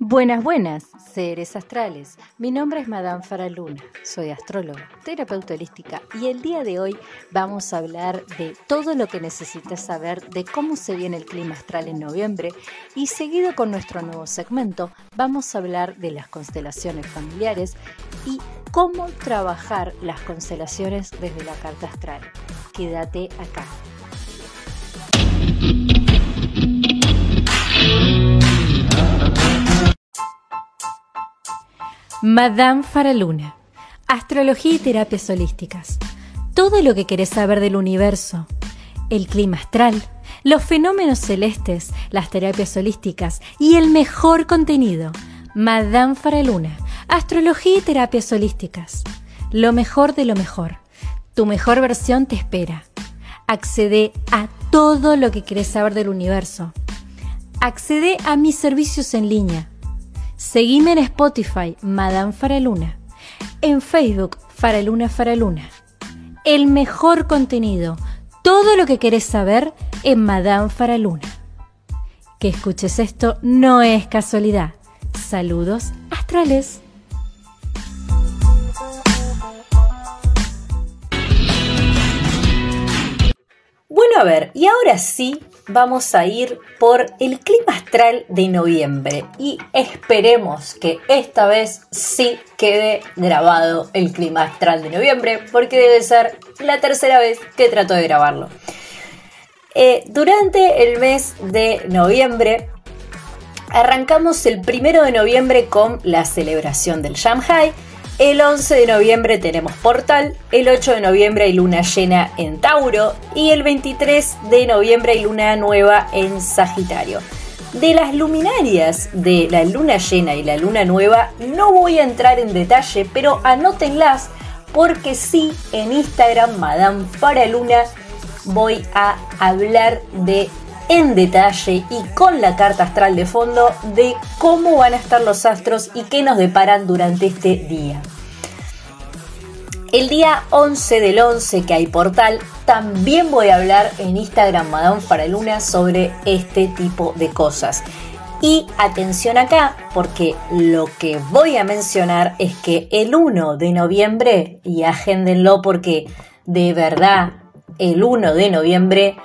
Buenas, buenas, seres astrales. Mi nombre es Madame Faraluna, soy astróloga, terapeuta holística y el día de hoy vamos a hablar de todo lo que necesitas saber de cómo se viene el clima astral en noviembre y seguido con nuestro nuevo segmento vamos a hablar de las constelaciones familiares y cómo trabajar las constelaciones desde la carta astral. Quédate acá. Madame Faraluna. Astrología y terapias holísticas. Todo lo que querés saber del universo. El clima astral, los fenómenos celestes, las terapias holísticas y el mejor contenido. Madame Faraluna. Astrología y terapias holísticas. Lo mejor de lo mejor. Tu mejor versión te espera. Accede a todo lo que querés saber del universo. Accede a mis servicios en línea Seguime en Spotify, Madame Faraluna. En Facebook, Faraluna Faraluna. El mejor contenido, todo lo que querés saber en Madame Faraluna. Que escuches esto no es casualidad. Saludos astrales. Bueno, a ver, y ahora sí vamos a ir por el clima astral de noviembre y esperemos que esta vez sí quede grabado el clima astral de noviembre porque debe ser la tercera vez que trato de grabarlo. Eh, durante el mes de noviembre arrancamos el primero de noviembre con la celebración del Shanghai el 11 de noviembre tenemos Portal, el 8 de noviembre hay luna llena en Tauro y el 23 de noviembre hay luna nueva en Sagitario. De las luminarias de la luna llena y la luna nueva no voy a entrar en detalle, pero anótenlas porque sí en Instagram Madame para Luna voy a hablar de en detalle y con la carta astral de fondo de cómo van a estar los astros y qué nos deparan durante este día. El día 11 del 11 que hay portal, también voy a hablar en Instagram Madame Faraluna sobre este tipo de cosas. Y atención acá, porque lo que voy a mencionar es que el 1 de noviembre, y agéndenlo porque de verdad el 1 de noviembre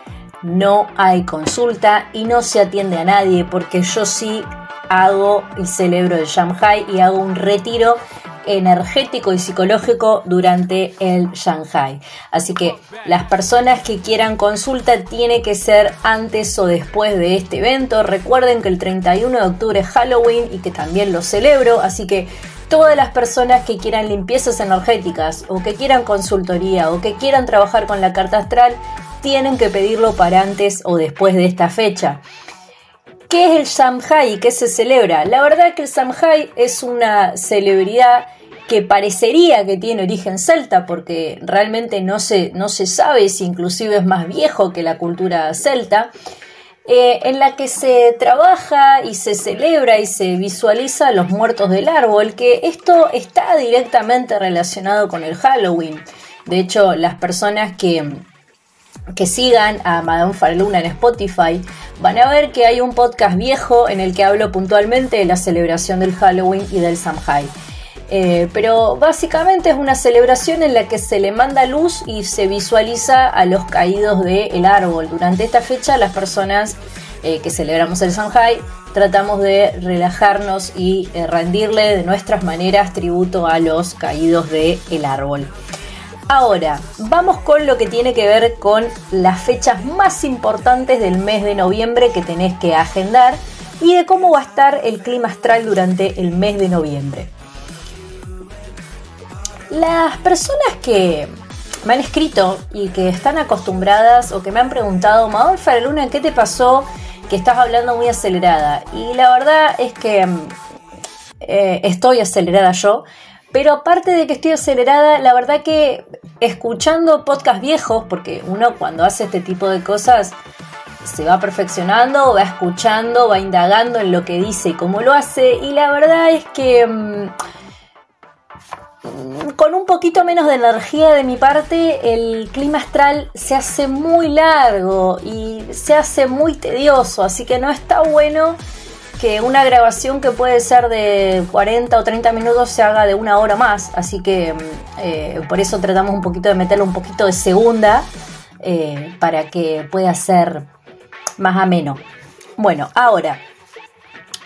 no hay consulta y no se atiende a nadie porque yo sí hago y celebro el Shanghai y hago un retiro energético y psicológico durante el Shanghai. Así que las personas que quieran consulta tiene que ser antes o después de este evento. Recuerden que el 31 de octubre es Halloween y que también lo celebro, así que todas las personas que quieran limpiezas energéticas o que quieran consultoría o que quieran trabajar con la carta astral tienen que pedirlo para antes o después de esta fecha. ¿Qué es el Samhai y qué se celebra? La verdad que el Samhai es una celebridad que parecería que tiene origen celta, porque realmente no se, no se sabe si inclusive es más viejo que la cultura celta, eh, en la que se trabaja y se celebra y se visualiza los muertos del árbol, que esto está directamente relacionado con el Halloween. De hecho, las personas que, que sigan a Madame Farluna en Spotify van a ver que hay un podcast viejo en el que hablo puntualmente de la celebración del Halloween y del Samhain. Eh, pero básicamente es una celebración en la que se le manda luz y se visualiza a los caídos del árbol. Durante esta fecha las personas eh, que celebramos el Samhain tratamos de relajarnos y eh, rendirle de nuestras maneras tributo a los caídos del árbol. Ahora, vamos con lo que tiene que ver con las fechas más importantes del mes de noviembre que tenés que agendar y de cómo va a estar el clima astral durante el mes de noviembre. Las personas que me han escrito y que están acostumbradas o que me han preguntado, Madonna Luna, ¿qué te pasó? Que estás hablando muy acelerada. Y la verdad es que mm, eh, estoy acelerada yo, pero aparte de que estoy acelerada, la verdad que escuchando podcasts viejos, porque uno cuando hace este tipo de cosas se va perfeccionando, va escuchando, va indagando en lo que dice y cómo lo hace, y la verdad es que mm, con un poquito menos de energía de mi parte, el clima astral se hace muy largo y se hace muy tedioso, así que no está bueno que una grabación que puede ser de 40 o 30 minutos se haga de una hora más, así que mm, eh, por eso tratamos un poquito de meterle un poquito de segunda eh, para que pueda ser más ameno. Bueno, ahora,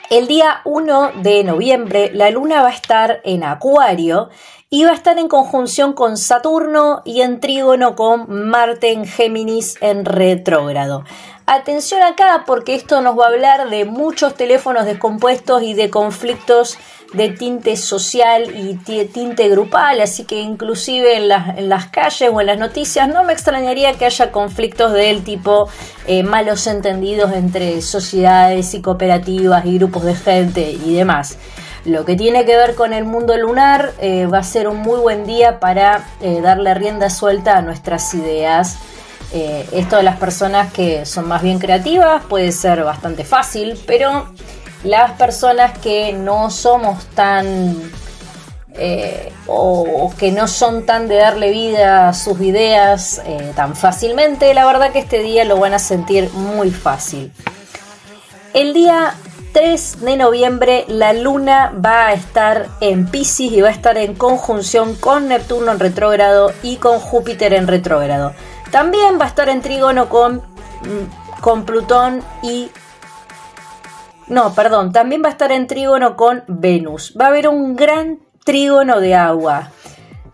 el día 1 de noviembre la luna va a estar en Acuario y va a estar en conjunción con Saturno y en trígono con Marte en Géminis en retrógrado. Atención acá porque esto nos va a hablar de muchos teléfonos descompuestos y de conflictos de tinte social y tinte grupal, así que inclusive en las, calles o en las noticias no me extrañaría que haya conflictos del tipo eh, malos entendidos entre sociedades y cooperativas y grupos de gente y demás. Lo que tiene que ver con el mundo lunar eh, va a ser un muy buen día para eh, darle rienda suelta a nuestras ideas eh, esto de las personas que son más bien creativas puede ser bastante fácil, pero las personas que no somos tan eh, o, que no son tan de darle vida a sus ideas eh, tan fácilmente, la verdad que este día lo van a sentir muy fácil. El día 3 de noviembre la luna va a estar en Pisces y va a estar en conjunción con Neptuno en retrógrado y con Júpiter en retrógrado. También va a estar en trígono con, mm, con Plutón y... No, perdón, también va a estar en trígono con Venus. Va a haber un gran trígono de agua.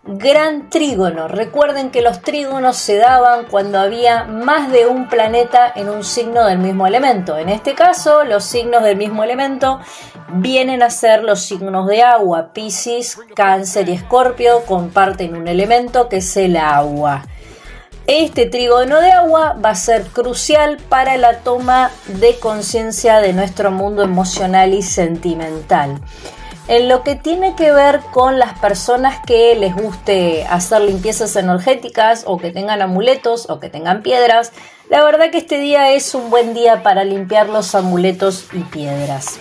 Gran trígono. Recuerden que los trígonos se daban cuando había más de un planeta en un signo del mismo elemento. En este caso, los signos del mismo elemento vienen a ser los signos de agua. Pisces, Cáncer y Escorpio comparten un elemento que es el agua. Este trígono de agua va a ser crucial para la toma de conciencia de nuestro mundo emocional y sentimental. En lo que tiene que ver con las personas que les guste hacer limpiezas energéticas o que tengan amuletos o que tengan piedras, la verdad que este día es un buen día para limpiar los amuletos y piedras.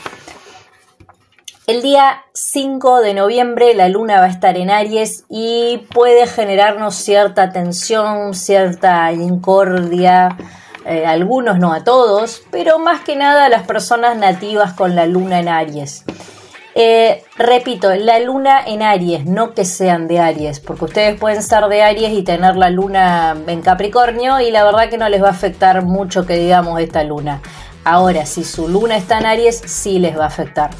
El día 5 de noviembre la luna va a estar en Aries y puede generarnos cierta tensión, cierta incordia, eh, algunos no a todos, pero más que nada a las personas nativas con la luna en Aries. Eh, repito, la luna en Aries, no que sean de Aries, porque ustedes pueden ser de Aries y tener la luna en Capricornio y la verdad que no les va a afectar mucho que digamos esta luna. Ahora, si su luna está en Aries, sí les va a afectar.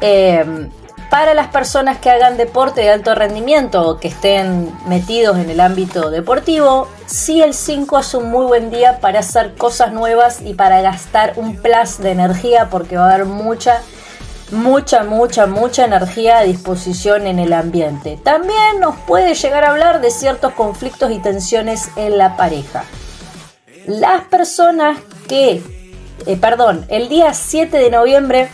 Eh, para las personas que hagan deporte de alto rendimiento o que estén metidos en el ámbito deportivo, sí el 5 es un muy buen día para hacer cosas nuevas y para gastar un plus de energía porque va a haber mucha, mucha, mucha, mucha energía a disposición en el ambiente. También nos puede llegar a hablar de ciertos conflictos y tensiones en la pareja. Las personas que, eh, perdón, el día 7 de noviembre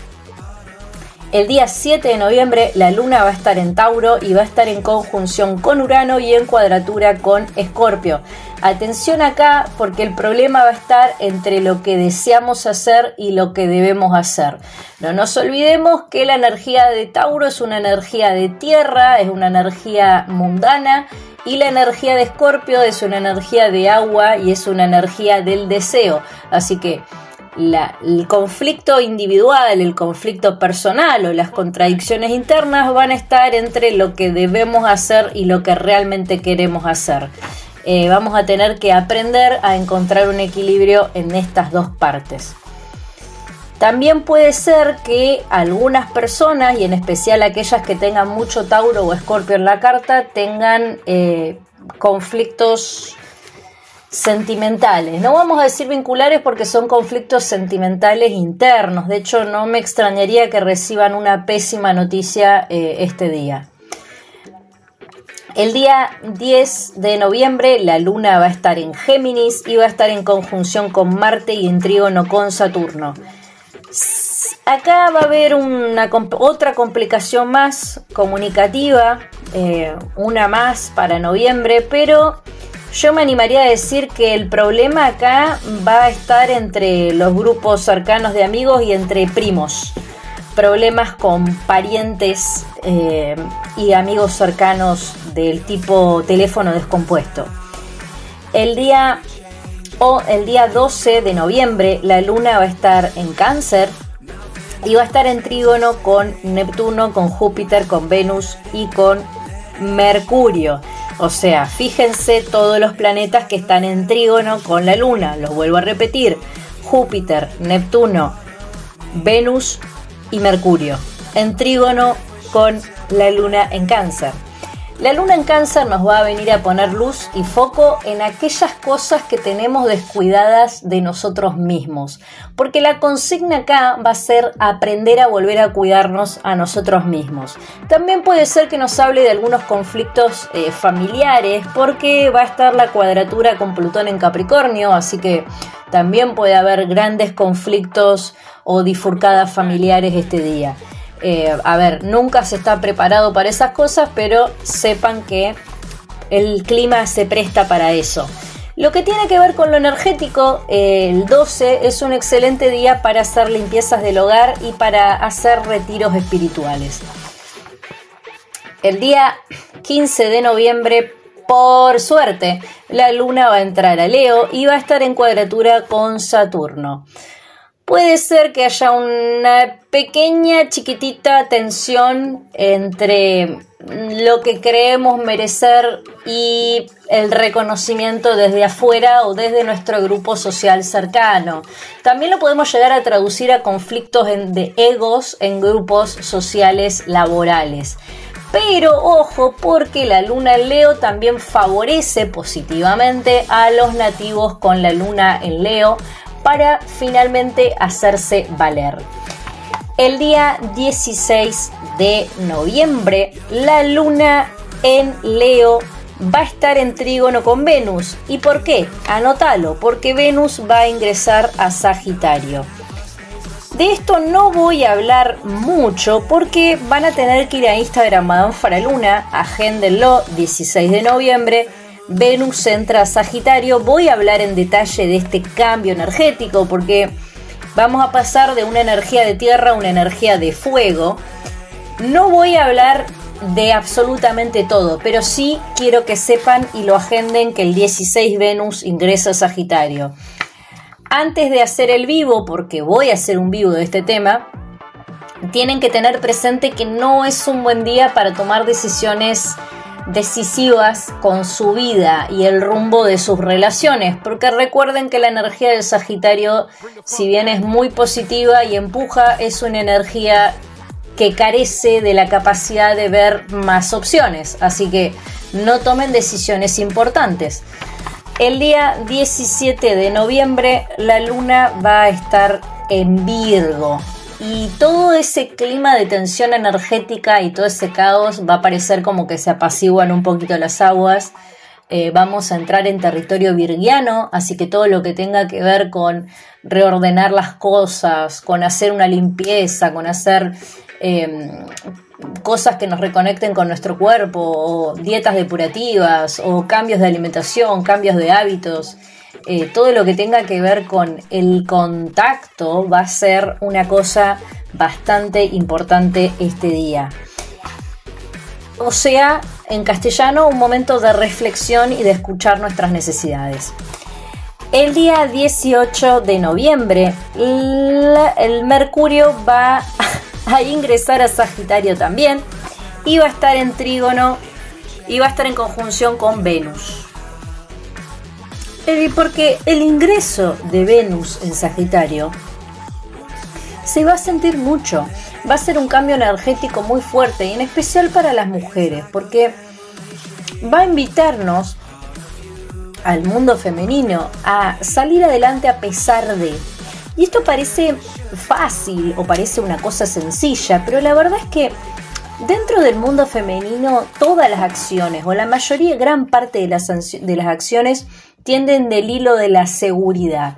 el día 7 de noviembre la luna va a estar en Tauro y va a estar en conjunción con Urano y en cuadratura con Escorpio. Atención acá porque el problema va a estar entre lo que deseamos hacer y lo que debemos hacer. No nos olvidemos que la energía de Tauro es una energía de tierra, es una energía mundana y la energía de Escorpio es una energía de agua y es una energía del deseo. Así que el conflicto individual, el conflicto personal o las contradicciones internas van a estar entre lo que debemos hacer y lo que realmente queremos hacer. Eh, vamos a tener que aprender a encontrar un equilibrio en estas dos partes. También puede ser que algunas personas, y en especial aquellas que tengan mucho Tauro o Escorpio en la carta, tengan eh, conflictos sentimentales. No vamos a decir vinculares porque son conflictos sentimentales internos. De hecho, no me extrañaría que reciban una pésima noticia eh, este día. El día 10 de noviembre la luna va a estar en Géminis y va a estar en conjunción con Marte y en trígono con Saturno. Acá va a haber una, otra complicación más comunicativa, eh, una más para noviembre, pero yo me animaría a decir que el problema acá va a estar entre los grupos cercanos de amigos y entre primos. Problemas con parientes eh, y amigos cercanos del tipo teléfono descompuesto. El día, o el día 12 de noviembre la luna va a estar en cáncer y va a estar en trígono con Neptuno, con Júpiter, con Venus y con Mercurio. O sea, fíjense todos los planetas que están en trígono con la Luna. Los vuelvo a repetir. Júpiter, Neptuno, Venus y Mercurio. En trígono con la Luna en cáncer. La luna en cáncer nos va a venir a poner luz y foco en aquellas cosas que tenemos descuidadas de nosotros mismos, porque la consigna acá va a ser aprender a volver a cuidarnos a nosotros mismos. También puede ser que nos hable de algunos conflictos eh, familiares, porque va a estar la cuadratura con Plutón en Capricornio, así que también puede haber grandes conflictos o difurcadas familiares este día. Eh, a ver, nunca se está preparado para esas cosas, pero sepan que el clima se presta para eso. Lo que tiene que ver con lo energético, el 12 es un excelente día para hacer limpiezas del hogar y para hacer retiros espirituales. El día 15 de noviembre, por suerte, la luna va a entrar a Leo y va a estar en cuadratura con Saturno puede ser que haya una pequeña, chiquitita tensión entre lo que creemos merecer y el reconocimiento desde afuera o desde nuestro grupo social cercano. También lo podemos llegar a traducir a conflictos de egos en grupos sociales laborales. Pero ojo porque la luna en Leo también favorece positivamente a los nativos con la luna en Leo para finalmente hacerse valer. El día 16 de noviembre, la luna en Leo va a estar en trígono con Venus. ¿Y por qué? Anótalo, porque Venus va a ingresar a Sagitario. De esto no voy a hablar mucho porque van a tener que ir a Instagram Madame Faraluna, agéndenlo, 16 de noviembre, Venus entra a Sagitario. Voy a hablar en detalle de este cambio energético porque vamos a pasar de una energía de tierra a una energía de fuego. No voy a hablar de absolutamente todo, pero sí quiero que sepan y lo agenden que el 16 Venus ingresa a Sagitario. Antes de hacer el vivo, porque voy a hacer un vivo de este tema, tienen que tener presente que no es un buen día para tomar decisiones decisivas con su vida y el rumbo de sus relaciones, porque recuerden que la energía del Sagitario, si bien es muy positiva y empuja, es una energía que carece de la capacidad de ver más opciones, así que no tomen decisiones importantes. El día 17 de noviembre la luna va a estar en Virgo, y todo ese clima de tensión energética y todo ese caos va a parecer como que se apaciguan un poquito las aguas. Eh, vamos a entrar en territorio virgiano, así que todo lo que tenga que ver con reordenar las cosas, con hacer una limpieza, con hacer em, cosas que nos reconecten con nuestro cuerpo, o dietas depurativas, o cambios de alimentación, cambios de hábitos. Eh, todo lo que tenga que ver con el contacto va a ser una cosa bastante importante este día. O sea, en castellano, un momento de reflexión y de escuchar nuestras necesidades. El día 18 de noviembre, el Mercurio va a ingresar a Sagitario también y va a estar en trígono y va a estar en conjunción con Venus. Porque el ingreso de Venus en Sagitario se va a sentir mucho. Va a ser un cambio energético muy fuerte y en especial para las mujeres, porque va a invitarnos al mundo femenino a salir adelante a pesar de. Y esto parece fácil o parece una cosa sencilla, pero la verdad es que dentro del mundo femenino todas las acciones o la mayoría, gran parte de las, de las acciones tienden del hilo de la seguridad,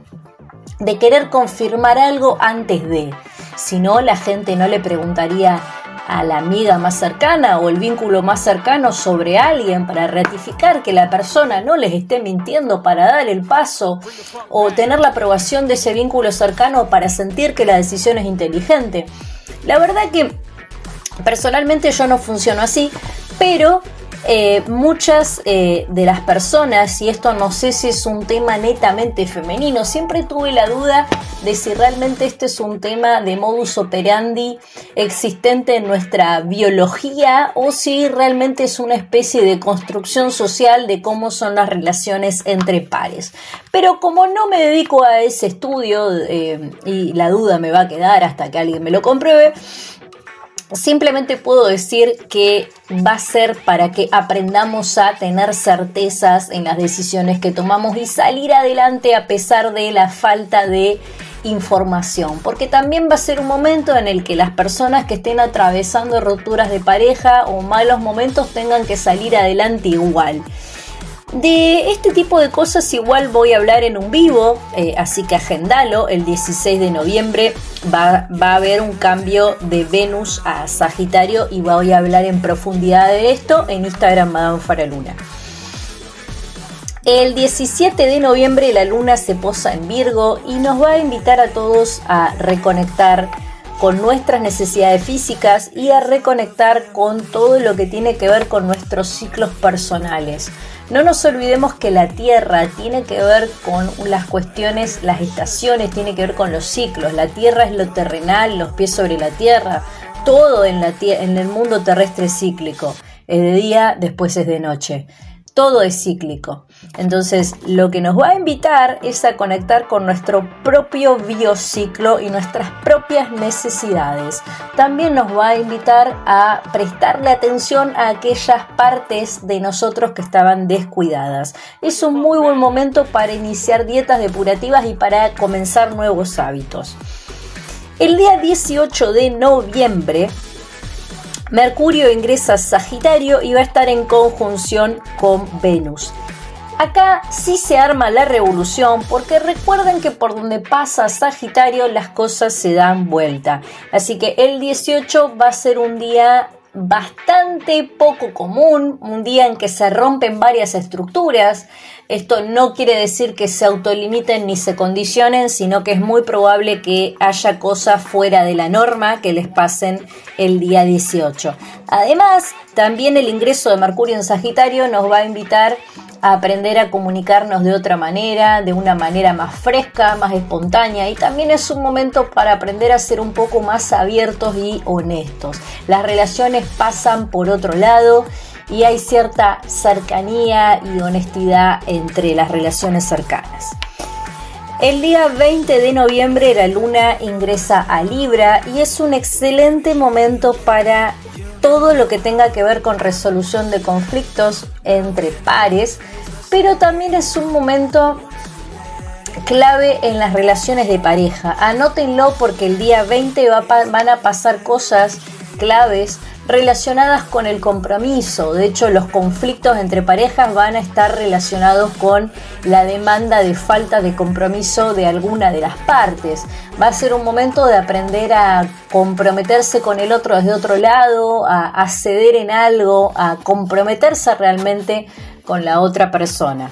de querer confirmar algo antes de. Si no, la gente no le preguntaría a la amiga más cercana o el vínculo más cercano sobre alguien para ratificar que la persona no les esté mintiendo para dar el paso o tener la aprobación de ese vínculo cercano para sentir que la decisión es inteligente. La verdad que personalmente yo no funciono así, pero eh, muchas eh, de las personas, y esto no sé si es un tema netamente femenino, siempre tuve la duda de si realmente este es un tema de modus operandi existente en nuestra biología o si realmente es una especie de construcción social de cómo son las relaciones entre pares. Pero como no me dedico a ese estudio eh, y la duda me va a quedar hasta que alguien me lo compruebe, Simplemente puedo decir que va a ser para que aprendamos a tener certezas en las decisiones que tomamos y salir adelante a pesar de la falta de información, porque también va a ser un momento en el que las personas que estén atravesando rupturas de pareja o malos momentos tengan que salir adelante igual. De este tipo de cosas igual voy a hablar en un vivo, eh, así que agendalo, el 16 de noviembre va, va, a haber un cambio de Venus a Sagitario y voy a hablar en profundidad de esto en Instagram Madame Faraluna. El 17 de noviembre la luna se posa en Virgo y nos va a invitar a todos a reconectar con nuestras necesidades físicas y a reconectar con todo lo que tiene que ver con nuestros ciclos personales. No nos olvidemos que la Tierra tiene que ver con las cuestiones, las estaciones, tiene que ver con los ciclos. La Tierra es lo terrenal, los pies sobre la Tierra. Todo en, la, en el mundo terrestre es cíclico. Es de día, después es de noche todo es cíclico. Entonces, lo que nos va a invitar es a conectar con nuestro propio biociclo y nuestras propias necesidades. También nos va a invitar a prestarle atención a aquellas partes de nosotros que estaban descuidadas. Es un muy buen momento para iniciar dietas depurativas y para comenzar nuevos hábitos. El día 18 de noviembre Mercurio ingresa a Sagitario y va a estar en conjunción con Venus. Acá sí se arma la revolución porque recuerden que por donde pasa Sagitario las cosas se dan vuelta. Así que el 18 va a ser un día bastante poco común, un día en que se rompen varias estructuras. Esto no quiere decir que se autolimiten ni se condicionen, sino que es muy probable que haya cosas fuera de la norma que les pasen el día 18. Además, también el ingreso de Mercurio en Sagitario nos va a invitar aprender a comunicarnos de otra manera, de una manera más fresca, más espontánea y también es un momento para aprender a ser un poco más abiertos y honestos. Las relaciones pasan por otro lado y hay cierta cercanía y honestidad entre las relaciones cercanas. El día 20 de noviembre la luna ingresa a Libra y es un excelente momento para todo lo que tenga que ver con resolución de conflictos entre pares, pero también es un momento clave en las relaciones de pareja. Anótenlo porque el día 20 van a pasar cosas claves relacionadas con el compromiso. De hecho, los conflictos entre parejas van a estar relacionados con la demanda de falta de compromiso de alguna de las partes. Va a ser un momento de aprender a comprometerse con el otro desde otro lado, a, ceder en algo, a comprometerse realmente con la otra persona.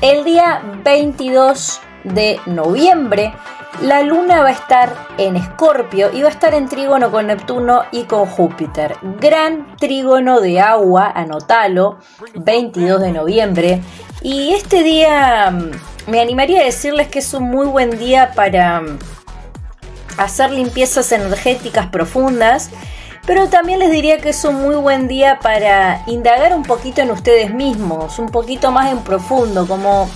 El día 22 de noviembre la luna va a estar en Escorpio y va a estar en trígono con Neptuno y con Júpiter. Gran trígono de agua, anotalo, 22 de noviembre. Y este día mm, me animaría a decirles que es un muy buen día para mm, hacer limpiezas energéticas profundas. Pero también les diría que es un muy buen día para indagar un poquito en ustedes mismos, un poquito más en profundo, como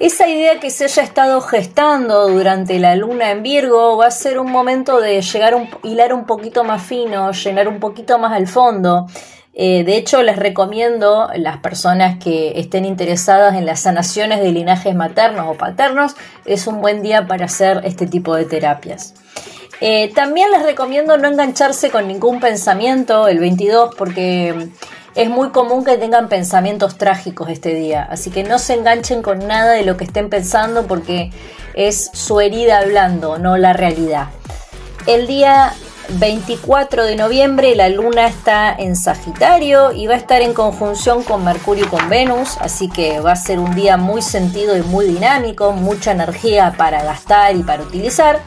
esa idea que se haya estado gestando durante la luna en Virgo va a ser un momento de llegar hilar un poquito más fino, llenar un poquito más al fondo. Eh, de hecho, les recomiendo las personas que estén interesadas en las sanaciones de linajes maternos o paternos, es un buen día para hacer este tipo de terapias. Eh, también les recomiendo no engancharse con ningún pensamiento el 22 porque es muy común que tengan pensamientos trágicos este día, así que no se enganchen con nada de lo que estén pensando porque es su herida hablando, no la realidad. El día 24 de noviembre la luna está en Sagitario y va a estar en conjunción con Mercurio y con Venus, así que va a ser un día muy sentido y muy dinámico, mucha energía para gastar y para utilizar.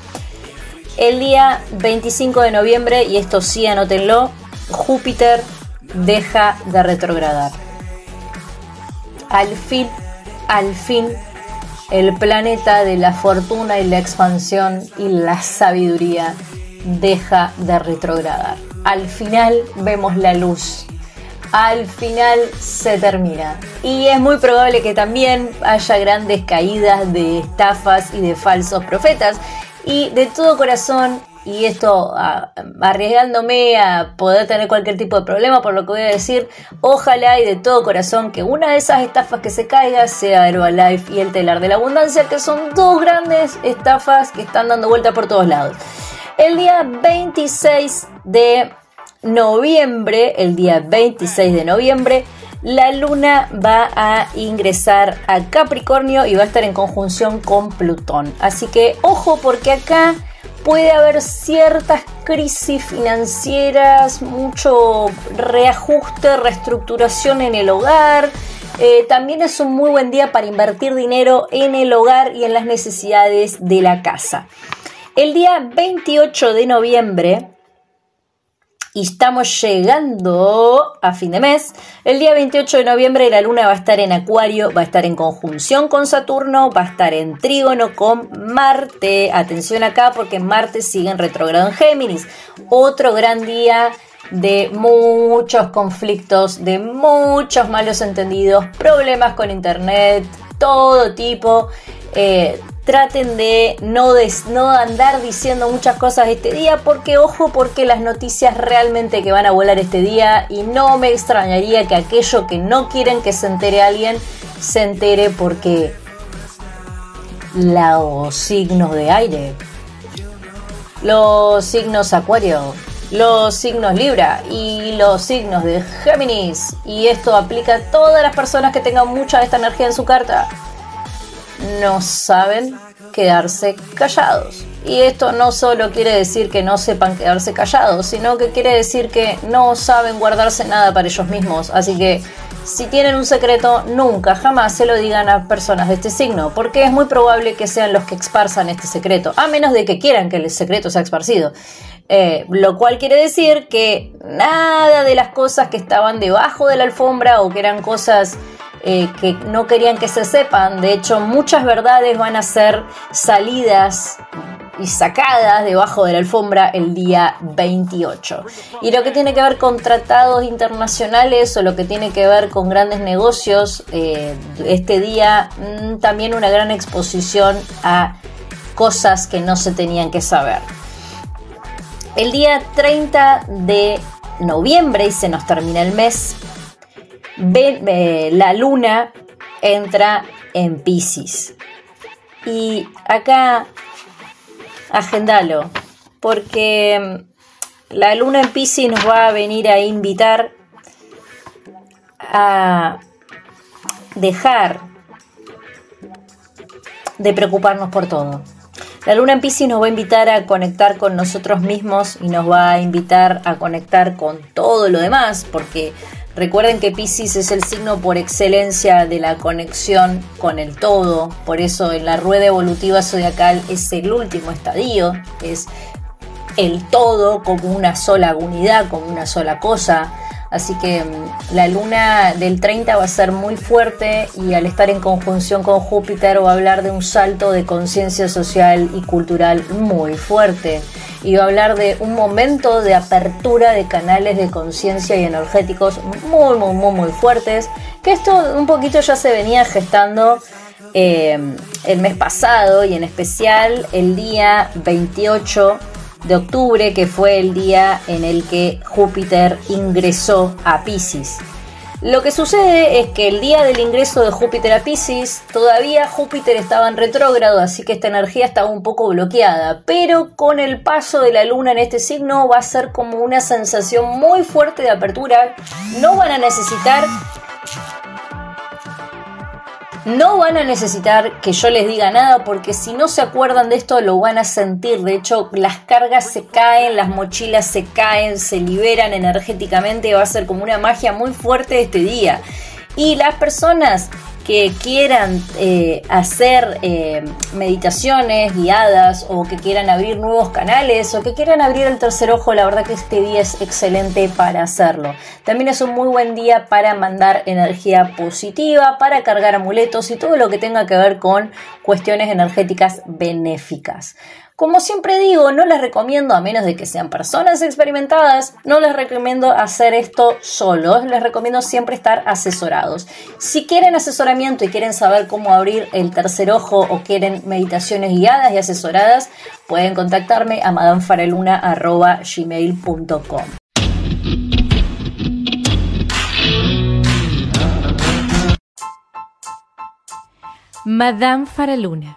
El día 25 de noviembre, y esto sí anótenlo, Júpiter deja de retrogradar. Al fin, al fin, el planeta de la fortuna y la expansión y la sabiduría deja de retrogradar. Al final vemos la luz. Al final se termina. Y es muy probable que también haya grandes caídas de estafas y de falsos profetas. Y de todo corazón y esto arriesgándome a poder tener cualquier tipo de problema por lo que voy a decir, ojalá y de todo corazón que una de esas estafas que se caiga sea Herbalife y el telar de la abundancia, que son dos grandes estafas que están dando vuelta por todos lados. El día 26 de noviembre, el día 26 de noviembre, la luna va a ingresar a Capricornio y va a estar en conjunción con Plutón. Así que ojo porque acá puede haber ciertas crisis financieras, mucho reajuste, reestructuración en el hogar. Eh, también es un muy buen día para invertir dinero en el hogar y en las necesidades de la casa. El día 28 de noviembre y estamos llegando a fin de mes. El día 28 de noviembre la luna va a estar en Acuario, va a estar en conjunción con Saturno, va a estar en trígono con Marte. Atención acá porque Marte sigue en retrogrado en Géminis. Otro gran día de muchos conflictos, de muchos malos entendidos, problemas con internet, todo tipo. Eh, traten de no, no andar diciendo muchas cosas este día porque ojo porque las noticias realmente que van a volar este día y no me extrañaría que aquello que no quieren que se entere alguien se entere porque los signos de aire, los signos acuario, los signos Libra y los signos de Géminis y esto aplica a todas las personas que tengan mucha de esta energía en su carta no saben quedarse callados. Y esto no solo quiere decir que no sepan quedarse callados, sino que quiere decir que no saben guardarse nada para ellos mismos. Así que si tienen un secreto, nunca, jamás se lo digan a personas de este signo, porque es muy probable que sean los que esparzan este secreto, a menos de que quieran que el secreto sea esparcido. Eh, lo cual quiere decir que nada de las cosas que estaban debajo de la alfombra o que eran cosas eh, que no querían que se sepan. De hecho, muchas verdades van a ser salidas y sacadas debajo de la alfombra el día 28. Y lo que tiene que ver con tratados internacionales o lo que tiene que ver con grandes negocios, eh, este día mm, también una gran exposición a cosas que no se tenían que saber. El día 30 de noviembre, y se nos termina el mes, la luna entra en Pisces. Y acá, agendalo, porque mm, la luna en Pisces nos va a venir a invitar a dejar de preocuparnos por todo. La luna en Pisces nos va a invitar a conectar con nosotros mismos y nos va a invitar a conectar con todo lo demás, porque Recuerden que Pisces es el signo por excelencia de la conexión con el todo, por eso en la rueda evolutiva zodiacal es el último estadio, es el todo como una sola unidad, como una sola cosa. Así que mm, la luna del 30 va a ser muy fuerte y al estar en conjunción con Júpiter va a hablar de un salto de conciencia social y cultural muy fuerte. Y va a hablar de un momento de apertura de canales de conciencia y energéticos muy, muy, muy, muy fuertes. Que esto un poquito ya se venía gestando eh, el mes pasado y en especial el día 28 de octubre, que fue el día en el que Júpiter ingresó a Pisces. Lo que sucede es que el día del ingreso de Júpiter a Pisces, todavía Júpiter estaba en retrógrado, así que esta energía estaba un poco bloqueada, pero con el paso de la luna en este signo va a ser como una sensación muy fuerte de apertura. No van a necesitar no van a necesitar que yo les diga nada porque si no se acuerdan de esto lo van a sentir. De hecho, las cargas se caen, las mochilas se caen, se liberan energéticamente. Va a ser como una magia muy fuerte este día. Y las personas que quieran eh, hacer eh, meditaciones guiadas o que quieran abrir nuevos canales o que quieran abrir el tercer ojo, la verdad que este día es excelente para hacerlo. También es un muy buen día para mandar energía positiva, para cargar amuletos y todo lo que tenga que ver con cuestiones energéticas benéficas. Como siempre digo, no les recomiendo, a menos de que sean personas experimentadas, no les recomiendo hacer esto solos, les recomiendo siempre estar asesorados. Si quieren asesoramiento y quieren saber cómo abrir el tercer ojo o quieren meditaciones guiadas y asesoradas, pueden contactarme a madamfareluna.gmail.com. Madame Faraluna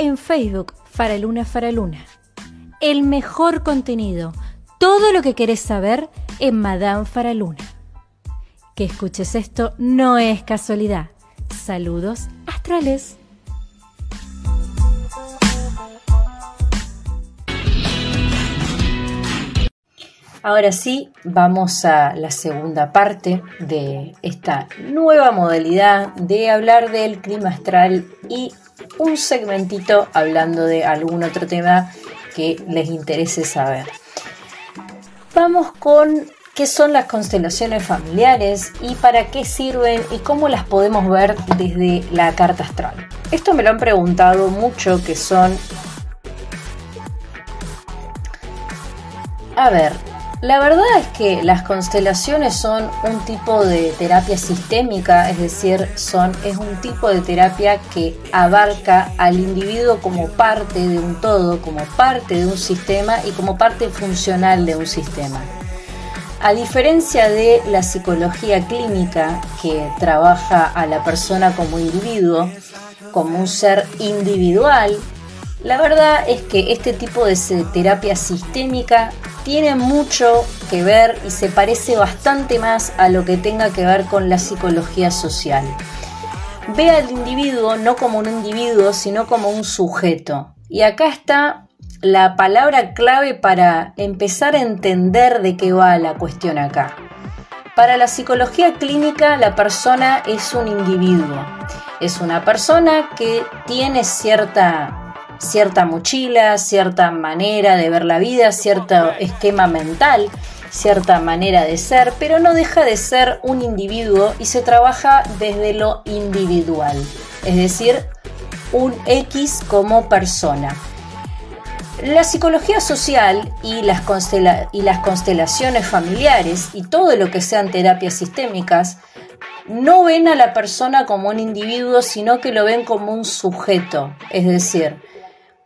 en Facebook Faraluna Faraluna. El mejor contenido, todo lo que querés saber en Madame Faraluna. Que escuches esto no es casualidad. Saludos astrales. Ahora sí, vamos a la segunda parte de esta nueva modalidad de hablar del clima astral y un segmentito hablando de algún otro tema que les interese saber. Vamos con qué son las constelaciones familiares y para qué sirven y cómo las podemos ver desde la carta astral. Esto me lo han preguntado mucho que son... A ver, la verdad es que las constelaciones son un tipo de terapia sistémica, es decir, son, es un tipo de terapia que abarca al individuo como parte de un todo, como parte de un sistema y como parte funcional de un sistema. A diferencia de la psicología clínica que trabaja a la persona como individuo, como un ser individual, la verdad es que este tipo de terapia sistémica tiene mucho que ver y se parece bastante más a lo que tenga que ver con la psicología social. Ve al individuo no como un individuo, sino como un sujeto. Y acá está la palabra clave para empezar a entender de qué va la cuestión acá. Para la psicología clínica, la persona es un individuo. Es una persona que tiene cierta cierta mochila, cierta manera de ver la vida, cierto esquema mental, cierta manera de ser, pero no deja de ser un individuo y se trabaja desde lo individual, es decir, un X como persona. La psicología social y las, constelaciones familiares y todo lo que sean terapias sistémicas no ven a la persona como un individuo, sino que lo ven como un sujeto, es decir,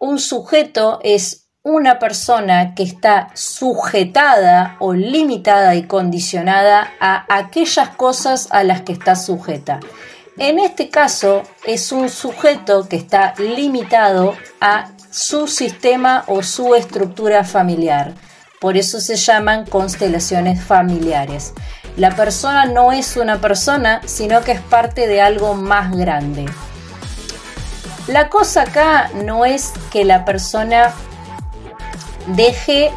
un sujeto es una persona que está sujetada o limitada y condicionada a aquellas cosas a las que está sujeta. En este caso es un sujeto que está limitado a su sistema o su estructura familiar. Por eso se llaman constelaciones familiares. La persona no es una persona, sino que es parte de algo más grande. La cosa acá no es que la persona deje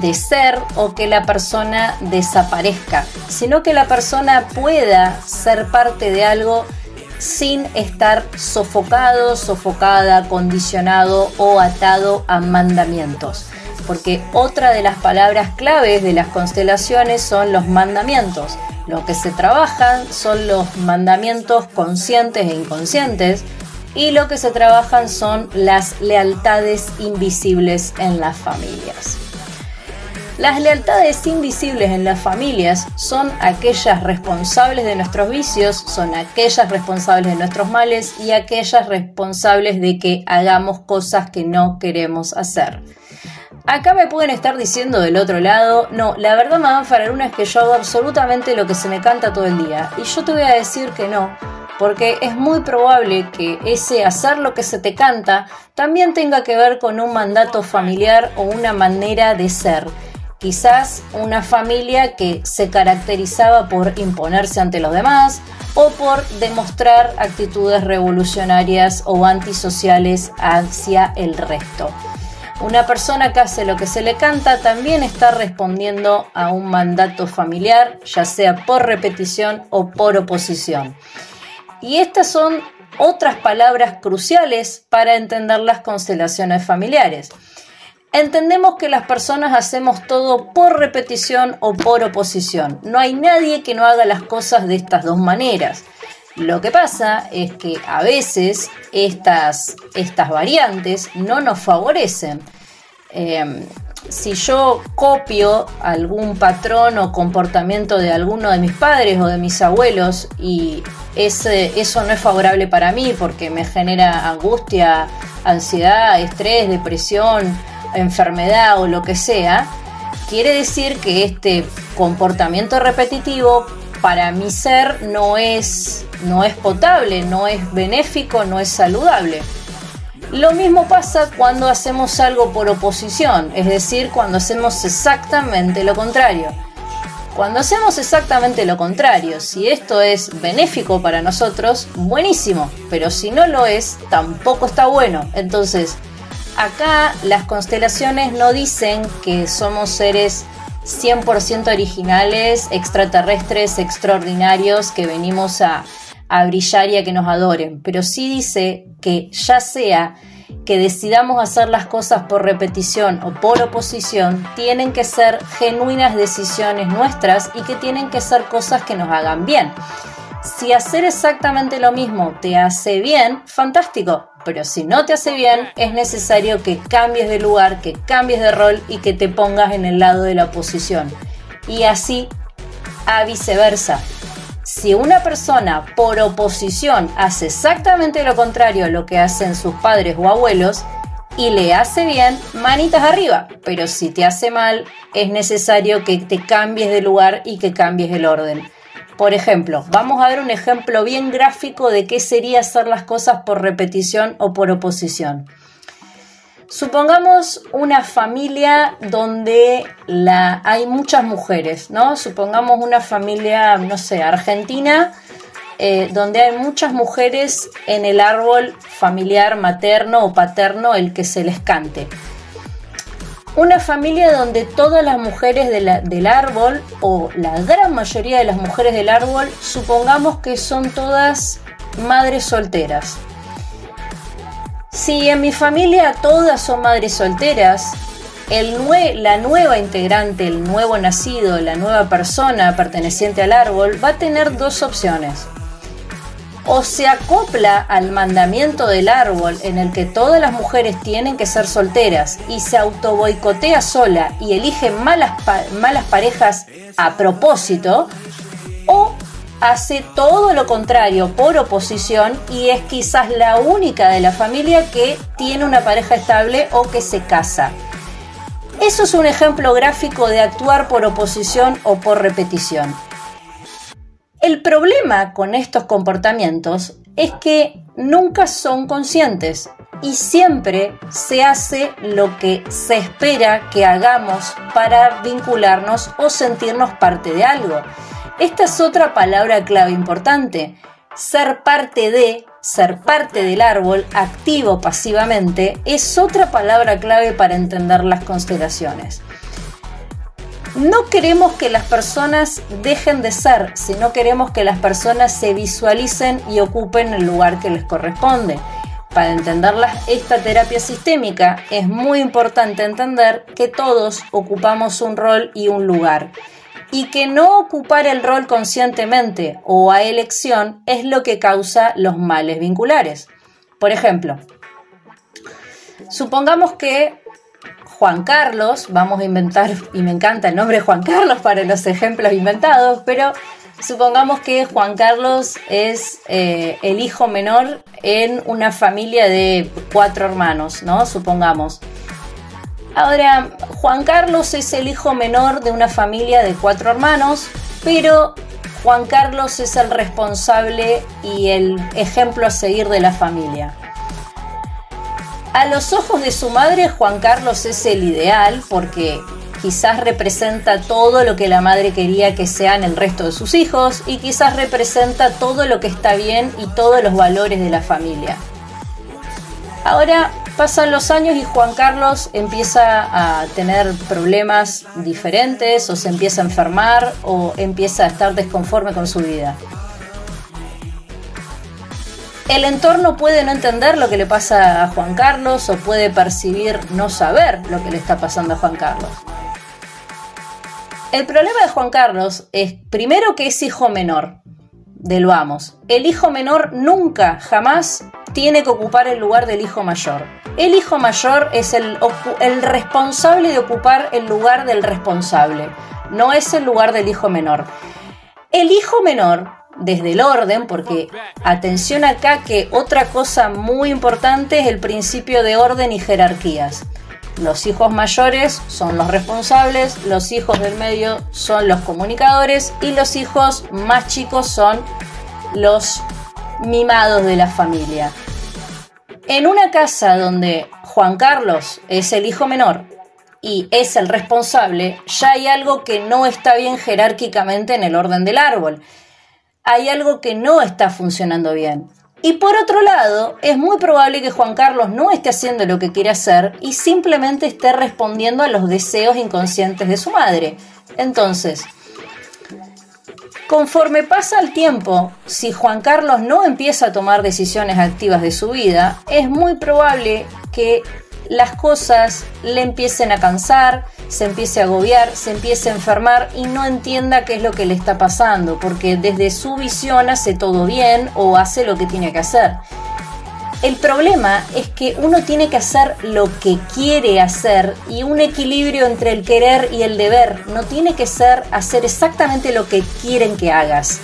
de ser o que la persona desaparezca, sino que la persona pueda ser parte de algo sin estar sofocado, sofocada, condicionado o atado a mandamientos. Porque otra de las palabras claves de las constelaciones son los mandamientos. Lo que se trabajan son los mandamientos conscientes e inconscientes, y lo que se trabajan son las lealtades invisibles en las familias. Las lealtades invisibles en las familias son aquellas responsables de nuestros vicios, son aquellas responsables de nuestros males y aquellas responsables de que hagamos cosas que no queremos hacer. Acá me pueden estar diciendo del otro lado, no, la verdad Madame Faraluna es que yo hago absolutamente lo que se me canta todo el día. Y yo te voy a decir que no, porque es muy probable que ese hacer lo que se te canta también tenga que ver con un mandato familiar o una manera de ser. Quizás una familia que se caracterizaba por imponerse ante los demás o por demostrar actitudes revolucionarias o antisociales hacia el resto. Una persona que hace lo que se le canta también está respondiendo a un mandato familiar, ya sea por repetición o por oposición. Y estas son otras palabras cruciales para entender las constelaciones familiares. Entendemos que las personas hacemos todo por repetición o por oposición. No hay nadie que no haga las cosas de estas dos maneras. Lo que pasa es que a veces estas, estas variantes no nos favorecen. Em, si yo copio algún patrón o comportamiento de alguno de mis padres o de mis abuelos y ese, eso no es favorable para mí porque me genera angustia, ansiedad, estrés, depresión, enfermedad o lo que sea, quiere decir que este comportamiento repetitivo para mi ser no es, no es potable, no es benéfico, no es saludable. Lo mismo pasa cuando hacemos algo por oposición, es decir, cuando hacemos exactamente lo contrario. Cuando hacemos exactamente lo contrario, si esto es benéfico para nosotros, buenísimo, pero si no lo es, tampoco está bueno. Entonces, acá las constelaciones no dicen que somos seres 100% originales, extraterrestres, extraordinarios, que venimos a, brillar y a que nos adoren, pero sí dice que ya sea que decidamos hacer las cosas por repetición o por oposición, tienen que ser genuinas decisiones nuestras y que tienen que ser cosas que nos hagan bien. Si hacer exactamente lo mismo te hace bien, fantástico, pero si no te hace bien, es necesario que cambies de lugar, que cambies de rol y que te pongas en el lado de la oposición. Y así a viceversa. Si una persona por oposición hace exactamente lo contrario a lo que hacen sus padres o abuelos y le hace bien, manitas arriba. Pero si te hace mal, es necesario que te cambies de lugar y que cambies el orden. Por ejemplo, vamos a ver un ejemplo bien gráfico de qué sería hacer las cosas por repetición o por oposición. Supongamos una familia donde la, hay muchas mujeres, ¿no? Supongamos una familia, no sé, argentina, eh, donde hay muchas mujeres en el árbol familiar materno o paterno, el que se les cante. Una familia donde todas las mujeres del árbol, o la gran mayoría de las mujeres del árbol, supongamos que son todas madres solteras. Si en mi familia todas son madres solteras, la nueva integrante, el nuevo nacido, la nueva persona perteneciente al árbol va a tener dos opciones. O se acopla al mandamiento del árbol en el que todas las mujeres tienen que ser solteras y se autoboicotea sola y elige malas, malas parejas a propósito, o hace todo lo contrario por oposición y es quizás la única de la familia que tiene una pareja estable o que se casa. Eso es un ejemplo gráfico de actuar por oposición o por repetición. El problema con estos comportamientos es que nunca son conscientes y siempre se hace lo que se espera que hagamos para vincularnos o sentirnos parte de algo. Esta es otra palabra clave importante. Ser parte de, ser parte del árbol, activo pasivamente, es otra palabra clave para entender las constelaciones. No queremos que las personas dejen de ser, sino queremos que las personas se visualicen y ocupen el lugar que les corresponde. Para entender esta terapia sistémica es muy importante entender que todos ocupamos un rol y un lugar y que no ocupar el rol conscientemente o a elección es lo que causa los males vinculares. Por ejemplo, supongamos que Juan Carlos, vamos a inventar, y me encanta el nombre Juan Carlos para los ejemplos inventados, pero supongamos que Juan Carlos es eh, el hijo menor en una familia de cuatro hermanos, ¿no? Supongamos. Ahora, Juan Carlos es el hijo menor de una familia de cuatro hermanos, pero Juan Carlos es el responsable y el ejemplo a seguir de la familia. A los ojos de su madre, Juan Carlos es el ideal porque quizás representa todo lo que la madre quería que sean el resto de sus hijos y quizás representa todo lo que está bien y todos los valores de la familia. Ahora pasan los años y Juan Carlos empieza a tener problemas diferentes o se empieza a enfermar o empieza a estar desconforme con su vida el entorno puede no entender lo que le pasa a Juan Carlos o puede percibir no saber lo que le está pasando a Juan Carlos. El problema de Juan Carlos es primero que es hijo menor del vamos. El hijo menor nunca, jamás tiene que ocupar el lugar del hijo mayor. El hijo mayor es el, el responsable de ocupar el lugar del responsable, no es el lugar del hijo menor. El hijo menor desde el orden, porque atención acá que otra cosa muy importante es el principio de orden y jerarquías. Los hijos mayores son los responsables, los hijos del medio son los comunicadores y los hijos más chicos son los mimados de la familia. En una casa donde Juan Carlos es el hijo menor y es el responsable, ya hay algo que no está bien jerárquicamente en el orden del árbol hay algo que no está funcionando bien. Y por otro lado, es muy probable que Juan Carlos no esté haciendo lo que quiere hacer y simplemente esté respondiendo a los deseos inconscientes de su madre. Entonces, conforme pasa el tiempo, si Juan Carlos no empieza a tomar decisiones activas de su vida, es muy probable que las cosas le empiecen a cansar, se empiece a agobiar, se empiece a enfermar y no entienda qué es lo que le está pasando, porque desde su visión hace todo bien o hace lo que tiene que hacer. El problema es que uno tiene que hacer lo que quiere hacer y un equilibrio entre el querer y el deber. No tiene que ser hacer exactamente lo que quieren que hagas.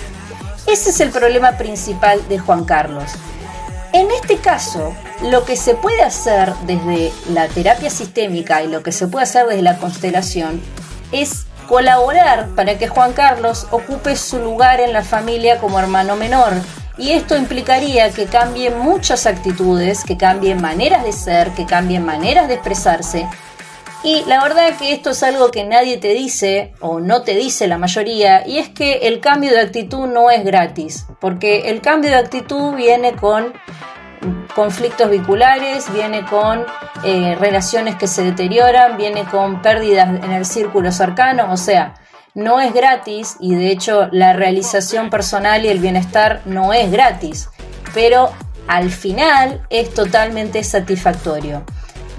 Ese es el problema principal de Juan Carlos. En este caso, lo que se puede hacer desde la terapia sistémica y lo que se puede hacer desde la constelación es colaborar para que Juan Carlos ocupe su lugar en la familia como hermano menor. Y esto implicaría que cambien muchas actitudes, que cambien maneras de ser, que cambien maneras de expresarse. Y la verdad que esto es algo que nadie te dice o no te dice la mayoría, y es que el cambio de actitud no es gratis, porque el cambio de actitud viene con conflictos viculares, viene con eh, relaciones que se deterioran, viene con pérdidas en el círculo cercano, o sea, no es gratis y de hecho la realización personal y el bienestar no es gratis, pero al final es totalmente satisfactorio.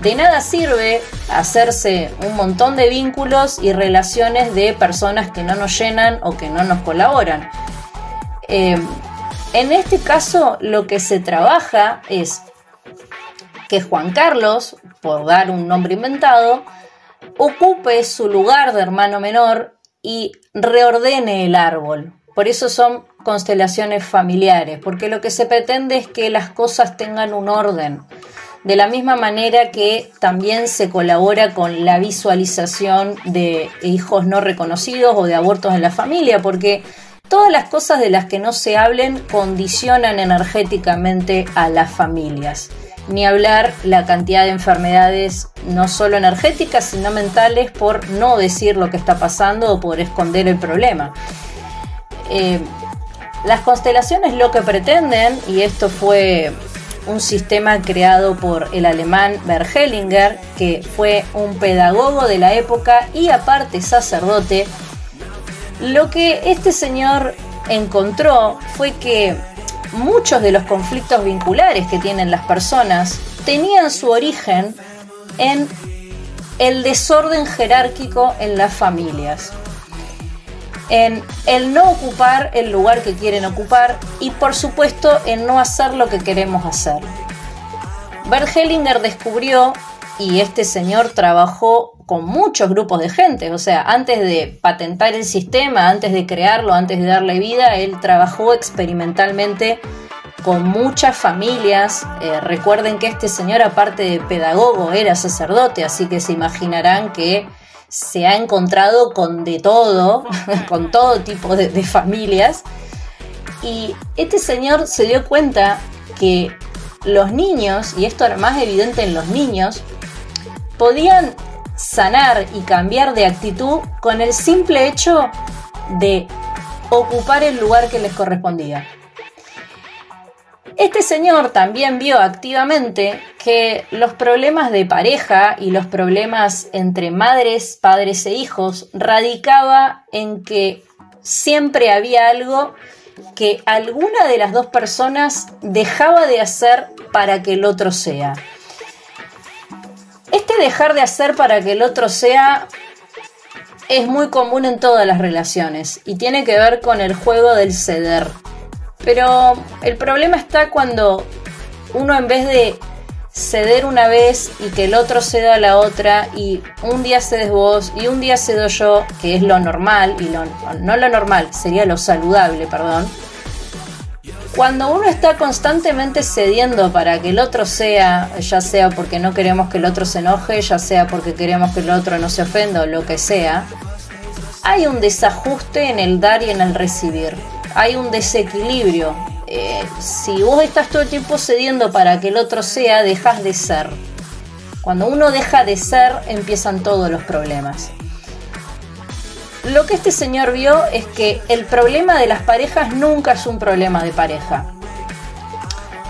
De nada sirve hacerse un montón de vínculos y relaciones de personas que no nos llenan o que no nos colaboran. Eh, en este caso, lo que se trabaja es que Juan Carlos, por dar un nombre inventado, ocupe su lugar de hermano menor y reordene el árbol. Por eso son constelaciones familiares, porque lo que se pretende es que las cosas tengan un orden. De la misma manera que también se colabora con la visualización de hijos no reconocidos o de abortos en la familia, porque Todas las cosas de las que no se hablen condicionan energéticamente a las familias. Ni hablar la cantidad de enfermedades no solo energéticas, sino mentales por no decir lo que está pasando o por esconder el problema. Eh, las constelaciones lo que pretenden, y esto fue un sistema creado por el alemán Bergelinger, que fue un pedagogo de la época y aparte sacerdote, lo que este señor encontró fue que muchos de los conflictos vinculares que tienen las personas tenían su origen en el desorden jerárquico en las familias, en el no ocupar el lugar que quieren ocupar y por supuesto en no hacer lo que queremos hacer. Bert Hellinger descubrió, y este señor trabajó con muchos grupos de gente. O sea, antes de patentar el sistema, antes de crearlo, antes de darle vida, él trabajó experimentalmente con muchas familias. Eh, recuerden que este señor, aparte de pedagogo, era sacerdote, así que se imaginarán que se ha encontrado con de todo, con todo tipo de, de familias. Y este señor se dio cuenta que los niños, y esto era más evidente en los niños, podían sanar y cambiar de actitud con el simple hecho de ocupar el lugar que les correspondía. Este señor también vio activamente que los problemas de pareja y los problemas entre madres, padres e hijos radicaba en que siempre había algo que alguna de las dos personas dejaba de hacer para que el otro sea. Este dejar de hacer para que el otro sea es muy común en todas las relaciones y tiene que ver con el juego del ceder. Pero el problema está cuando uno en vez de ceder una vez y que el otro ceda a la otra y un día cedes vos y un día cedo yo, que es lo normal y no lo normal, sería lo saludable, perdón. Cuando uno está constantemente cediendo para que el otro sea, ya sea porque no queremos que el otro se enoje, ya sea porque queremos que el otro no se ofenda o lo que sea, hay un desajuste en el dar y en el recibir. Hay un desequilibrio eh, si vos estás todo el tiempo cediendo para que el otro sea, dejas de ser. Cuando uno deja de ser, empiezan todos los problemas. Lo que este señor vio es que el problema de las parejas nunca es un problema de pareja.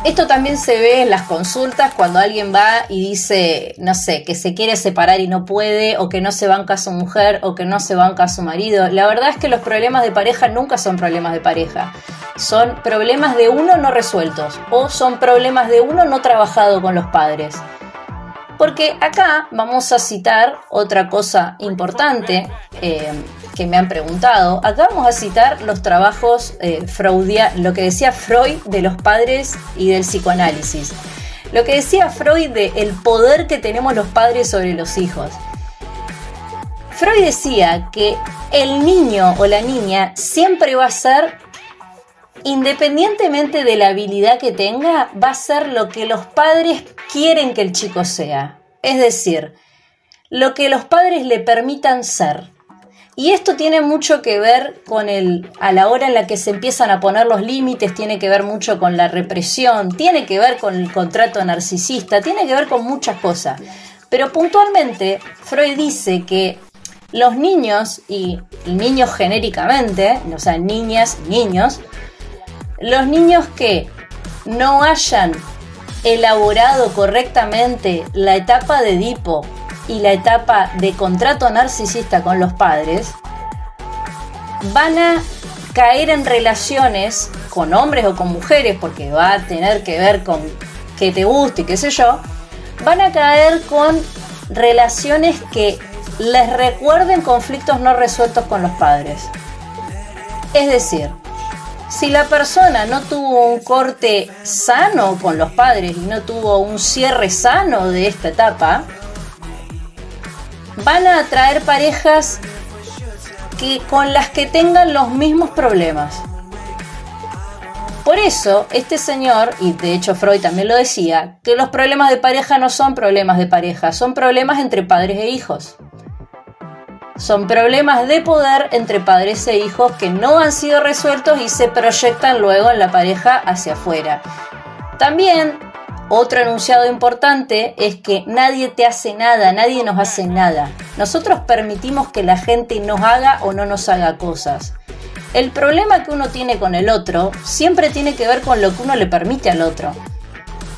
Esto también se ve en las consultas cuando alguien va y dice, no sé, que se quiere separar y no puede, o que no se banca a su mujer, o que no se banca a su marido. La verdad es que los problemas de pareja nunca son problemas de pareja. Son problemas de uno no resueltos, o son problemas de uno no trabajado con los padres. Porque acá vamos a citar otra cosa importante. Eh, que me han preguntado. Acá vamos a citar los trabajos eh, lo que decía Freud de los padres y del psicoanálisis. Lo que decía Freud de el poder que tenemos los padres sobre los hijos. Freud decía que el niño o la niña siempre va a ser, independientemente de la habilidad que tenga, va a ser lo que los padres quieren que el chico sea. Es decir, lo que los padres le permitan ser. Y esto tiene mucho que ver con el, a la hora en la que se empiezan a poner los límites, tiene que ver mucho con la represión, tiene que ver con el contrato narcisista, tiene que ver con muchas cosas. Pero puntualmente, Freud dice que los niños, y niños genéricamente, o sea, niñas, niños, los niños que no hayan elaborado correctamente la etapa de Edipo y la etapa de contrato narcisista con los padres, van a caer en relaciones con hombres o con mujeres, porque va a tener que ver con que te guste qué sé yo, van a caer con relaciones que les recuerden conflictos no resueltos con los padres. Es decir, si la persona no tuvo un corte sano con los padres y no tuvo un cierre sano de esta etapa, van a atraer parejas que, con las que tengan los mismos problemas. Por eso, este señor, y de hecho Freud también lo decía, que los problemas de pareja no son problemas de pareja, son problemas entre padres e hijos. Son problemas de poder entre padres e hijos que no han sido resueltos y se proyectan luego en la pareja hacia afuera. También otro enunciado importante es que nadie te hace nada, nadie nos hace nada. Nosotros permitimos que la gente nos haga o no nos haga cosas. El problema que uno tiene con el otro siempre tiene que ver con lo que uno le permite al otro.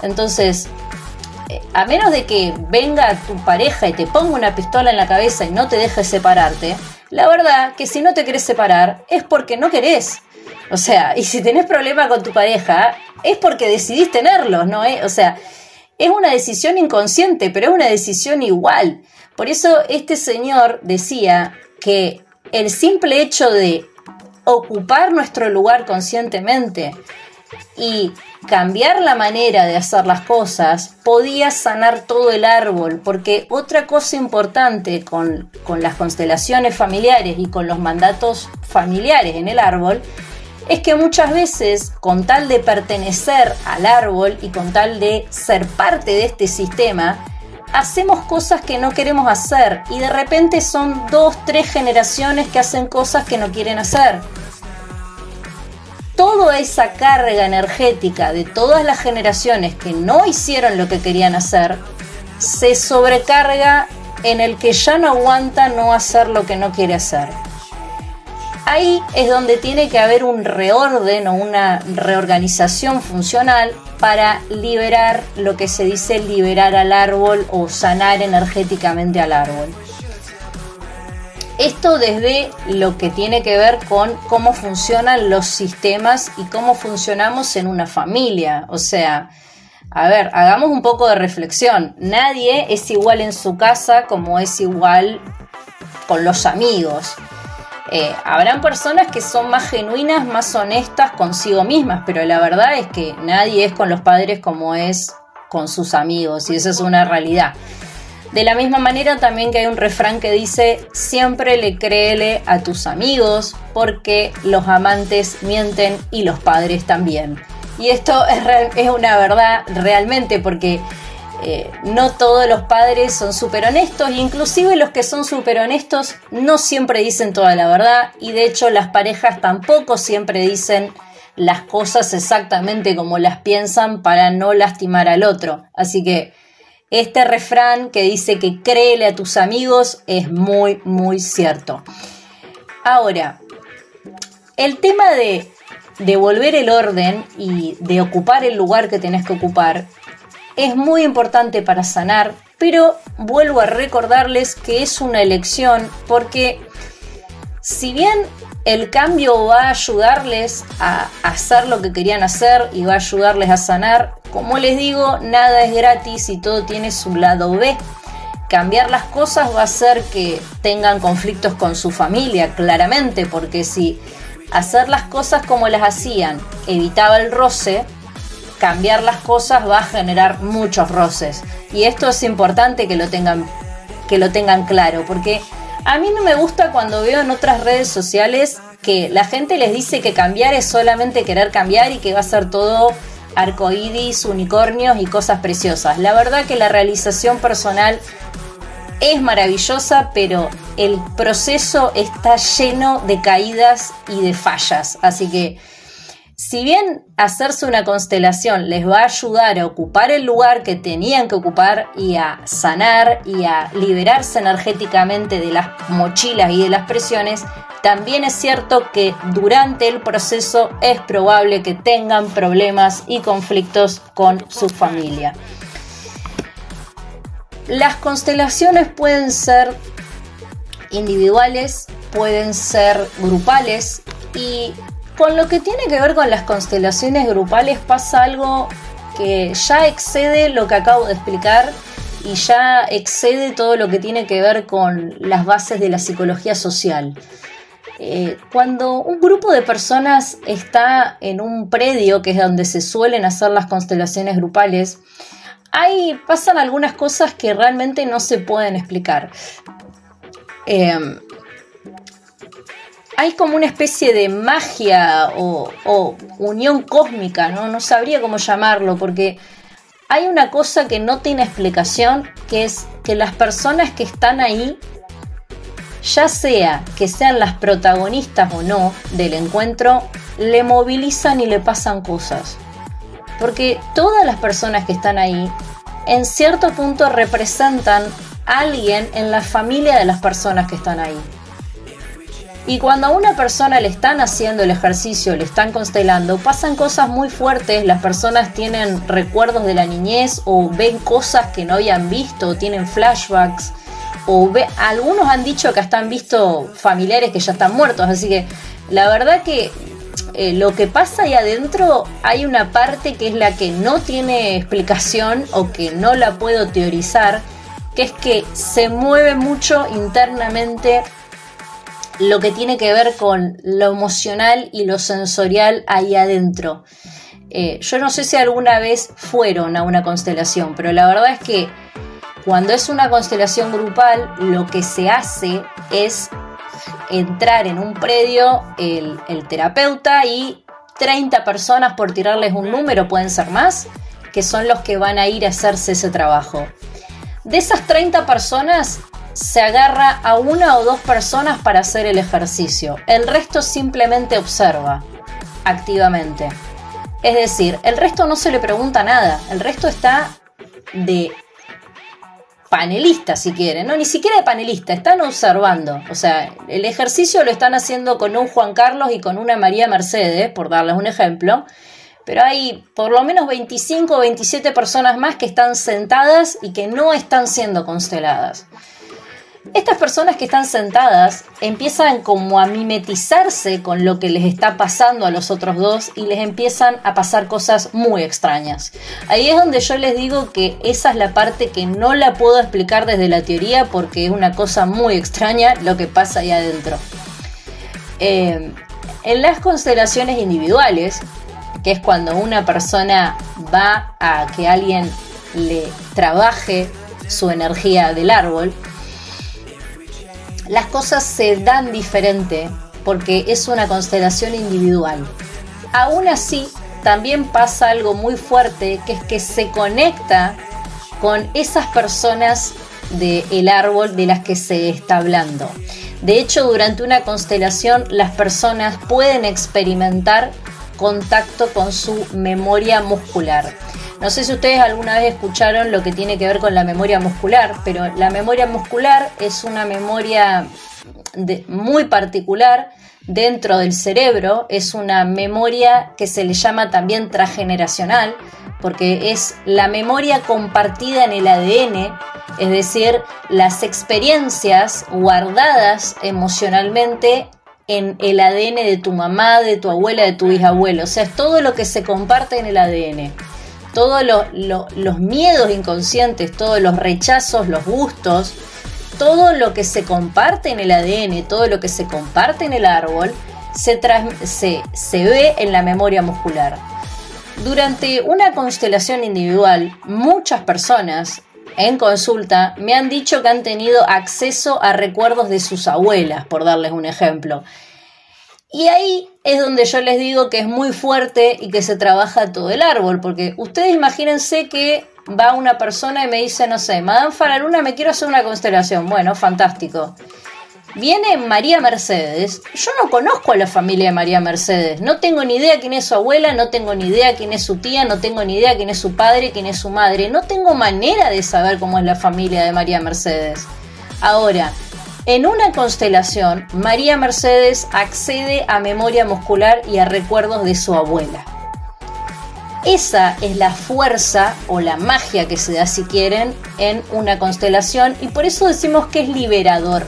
Entonces, eh, a menos de que venga tu pareja y te ponga una pistola en la cabeza y no te deje separarte, la verdad que si no te querés separar es porque no querés. O sea, y si tenés problema con tu pareja, es porque decidís tenerlos, ¿no? O sea, es una decisión inconsciente, pero es una decisión igual. Por eso este señor decía que el simple hecho de ocupar nuestro lugar conscientemente y cambiar la manera de hacer las cosas podía sanar todo el árbol, porque otra cosa importante con, con las constelaciones familiares y con los mandatos familiares en el árbol es que muchas veces, con tal de pertenecer al árbol y con tal de ser parte de este sistema, hacemos cosas que no queremos hacer y de repente son dos, tres generaciones que hacen cosas que no quieren hacer. Toda esa carga energética de todas las generaciones que no hicieron lo que querían hacer, se sobrecarga en el que ya no aguanta no hacer lo que no quiere hacer. Ahí es donde tiene que haber un reorden o una reorganización funcional para liberar lo que se dice liberar al árbol o sanar energéticamente al árbol. Esto desde lo que tiene que ver con cómo funcionan los sistemas y cómo funcionamos en una familia. O sea, a ver, hagamos un poco de reflexión. Nadie es igual en su casa como es igual con los amigos. Eh, habrán personas que son más genuinas, más honestas consigo mismas, pero la verdad es que nadie es con los padres como es con sus amigos y esa es una realidad. De la misma manera también que hay un refrán que dice, siempre le créele a tus amigos porque los amantes mienten y los padres también. Y esto es, es una verdad realmente porque eh, no todos los padres son súper honestos, inclusive los que son súper honestos no siempre dicen toda la verdad y de hecho las parejas tampoco siempre dicen las cosas exactamente como las piensan para no lastimar al otro. Así que este refrán que dice que créele a tus amigos es muy, muy cierto. Ahora, el tema de devolver el orden y de ocupar el lugar que tenés que ocupar es muy importante para sanar, pero vuelvo a recordarles que es una elección porque si bien el cambio va a ayudarles a hacer lo que querían hacer y va a ayudarles a sanar, como les digo, nada es gratis y todo tiene su lado B. Cambiar las cosas va a hacer que tengan conflictos con su familia, claramente, porque si hacer las cosas como las hacían evitaba el roce, cambiar las cosas va a generar muchos roces. Y esto es importante que lo tengan, que lo tengan claro, porque a mí no me gusta cuando veo en otras redes sociales que la gente les dice que cambiar es solamente querer cambiar y que va a ser todo arcoíris, unicornios y cosas preciosas. La verdad que la realización personal es maravillosa, pero el proceso está lleno de caídas y de fallas. Así que si bien hacerse una constelación les va a ayudar a ocupar el lugar que tenían que ocupar y a sanar y a liberarse energéticamente de las mochilas y de las presiones, también es cierto que durante el proceso es probable que tengan problemas y conflictos con su familia. Las constelaciones pueden ser individuales, pueden ser grupales y con lo que tiene que ver con las constelaciones grupales pasa algo que ya excede lo que acabo de explicar y ya excede todo lo que tiene que ver con las bases de la psicología social. Eh, cuando un grupo de personas está en un predio, que es donde se suelen hacer las constelaciones grupales, ahí pasan algunas cosas que realmente no se pueden explicar. Eh, hay como una especie de magia o, unión cósmica, ¿no? No sabría cómo llamarlo, porque hay una cosa que no tiene explicación, que es que las personas que están ahí, ya sea que sean las protagonistas o no del encuentro, le movilizan y le pasan cosas. Porque todas las personas que están ahí, en cierto punto representan a alguien en la familia de las personas que están ahí. Y cuando a una persona le están haciendo el ejercicio, le están constelando, pasan cosas muy fuertes, las personas tienen recuerdos de la niñez o ven cosas que no habían visto, o tienen flashbacks, o ve, algunos han dicho que hasta han visto familiares que ya están muertos, así que la verdad que eh, lo que pasa ahí adentro hay una parte que es la que no tiene explicación o que no la puedo teorizar, que es que se mueve mucho internamente lo que tiene que ver con lo emocional y lo sensorial ahí adentro. Eh, yo no sé si alguna vez fueron a una constelación, pero la verdad es que cuando es una constelación grupal, lo que se hace es entrar en un predio el, el terapeuta y 30 personas, por tirarles un número, pueden ser más, que son los que van a ir a hacerse ese trabajo. De esas 30 personas, se agarra a una o dos personas para hacer el ejercicio. El resto simplemente observa activamente. Es decir, el resto no se le pregunta nada. El resto está de panelista, si quieren, no, ni siquiera de panelista, están observando. O sea, el ejercicio lo están haciendo con un Juan Carlos y con una María Mercedes, por darles un ejemplo, pero hay por lo menos 25 o 27 personas más que están sentadas y que no están siendo consteladas. Estas personas que están sentadas empiezan como a mimetizarse con lo que les está pasando a los otros dos y les empiezan a pasar cosas muy extrañas. Ahí es donde yo les digo que esa es la parte que no la puedo explicar desde la teoría porque es una cosa muy extraña lo que pasa ahí adentro. Eh, en las constelaciones individuales, que es cuando una persona va a que alguien le trabaje su energía del árbol, las cosas se dan diferente porque es una constelación individual. Aún así, también pasa algo muy fuerte, que es que se conecta con esas personas del árbol de las que se está hablando. De hecho, durante una constelación las personas pueden experimentar contacto con su memoria muscular. No sé si ustedes alguna vez escucharon lo que tiene que ver con la memoria muscular, pero la memoria muscular es una memoria muy particular dentro del cerebro, es una memoria que se le llama también transgeneracional, porque es la memoria compartida en el ADN, es decir, las experiencias guardadas emocionalmente en el ADN de tu mamá, de tu abuela, de tu bisabuelo, o sea, es todo lo que se comparte en el ADN todos los miedos inconscientes, todos los rechazos, los gustos, todo lo que se comparte en el ADN, todo lo que se comparte en el árbol, se, se ve en la memoria muscular. Durante una constelación individual, muchas personas en consulta me han dicho que han tenido acceso a recuerdos de sus abuelas, por darles un ejemplo. Y ahí es donde yo les digo que es muy fuerte y que se trabaja todo el árbol, porque ustedes imagínense que va una persona y me dice, no sé, Madame Faraluna, me quiero hacer una constelación. Bueno, fantástico. Viene María Mercedes. Yo no conozco a la familia de María Mercedes. No tengo ni idea quién es su abuela, no tengo ni idea quién es su tía, no tengo ni idea quién es su padre, quién es su madre. No tengo manera de saber cómo es la familia de María Mercedes. Ahora, en una constelación, María Mercedes accede a memoria muscular y a recuerdos de su abuela. Esa es la fuerza o la magia que se da, si quieren, en una constelación y por eso decimos que es liberador.